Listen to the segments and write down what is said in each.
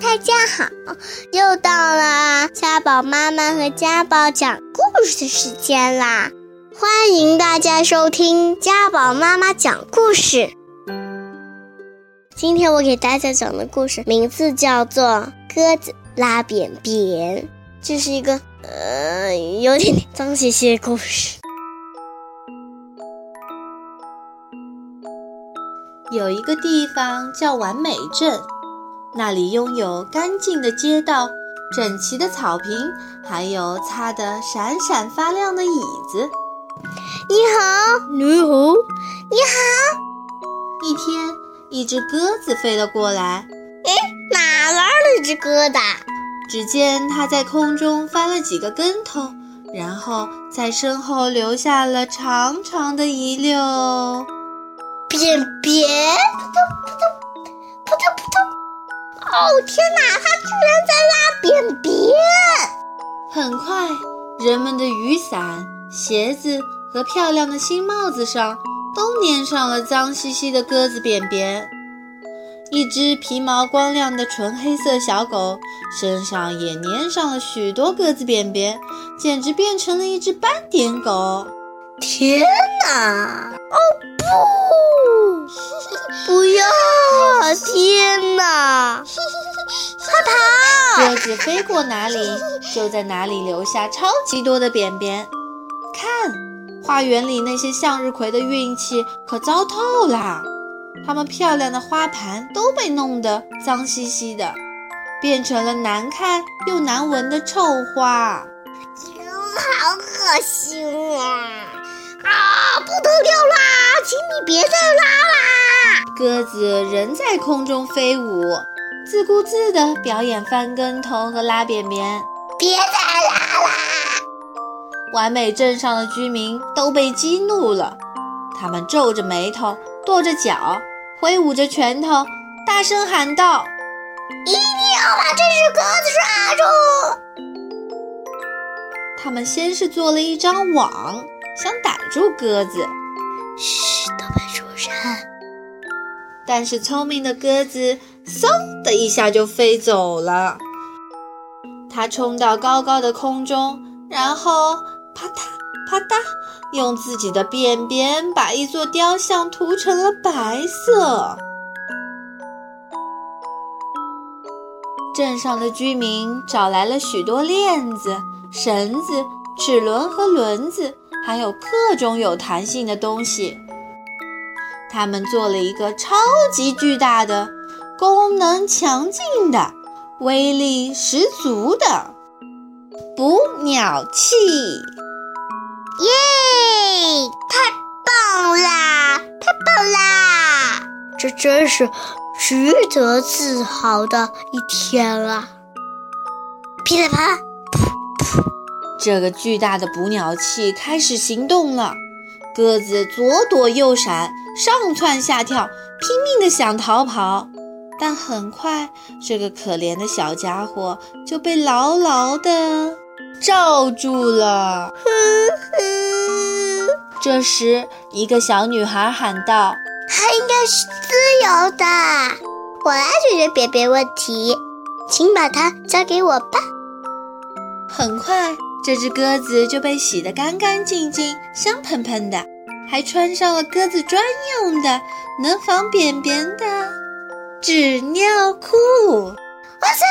大家好，又到了家宝妈妈和家宝讲故事的时间啦！欢迎大家收听家宝妈妈讲故事。今天我给大家讲的故事名字叫做《鸽子拉便便》，这是一个呃有点脏兮兮的故事。有一个地方叫完美镇。那里拥有干净的街道、整齐的草坪，还有擦得闪闪发亮的椅子。你好，你好，你好。一天，一只鸽子飞了过来。哎，哪来了一只鸽子？只见它在空中翻了几个跟头，然后在身后留下了长长的一溜便便。哦天哪！它居然在拉便便！很快，人们的雨伞、鞋子和漂亮的新帽子上都粘上了脏兮兮的鸽子便便。一只皮毛光亮的纯黑色小狗身上也粘上了许多鸽子便便，简直变成了一只斑点狗。天哪！哦子飞过哪里，就在哪里留下超级多的便便。看，花园里那些向日葵的运气可糟透啦，它们漂亮的花盘都被弄得脏兮兮的，变成了难看又难闻的臭花。嗯，好恶心啊！啊，不得了啦！请你别再拉啦！鸽子仍在空中飞舞，自顾自地表演翻跟头和拉便便。别再拉啦！完美镇上的居民都被激怒了，他们皱着眉头，跺着脚，挥舞着拳头，大声喊道：“一定要把这只鸽子抓住！”他们先是做了一张网。想逮住鸽子，嘘，都别出声。但是聪明的鸽子嗖的一下就飞走了。它冲到高高的空中，然后啪嗒啪嗒，用自己的便便把一座雕像涂成了白色。镇上的居民找来了许多链子、绳子、齿轮和轮子。还有各种有弹性的东西，他们做了一个超级巨大的、功能强劲的、威力十足的捕鸟器。耶！太棒啦！太棒啦！这真是值得自豪的一天啊！噼里啪啦。这个巨大的捕鸟器开始行动了，鸽子左躲右闪，上蹿下跳，拼命的想逃跑，但很快，这个可怜的小家伙就被牢牢的罩住了。这时，一个小女孩喊道：“它应该是自由的，我来解决便便问题，请把它交给我吧。”很快。这只鸽子就被洗得干干净净、香喷喷的，还穿上了鸽子专用的能防便便的纸尿裤。哇塞，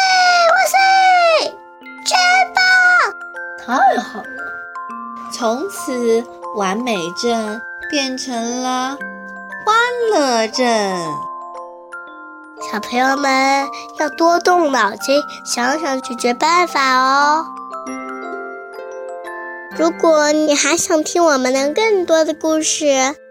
哇塞，真棒！太好了！从此，完美镇变成了欢乐镇。小朋友们要多动脑筋，想想解决办法哦。如果你还想听我们的更多的故事，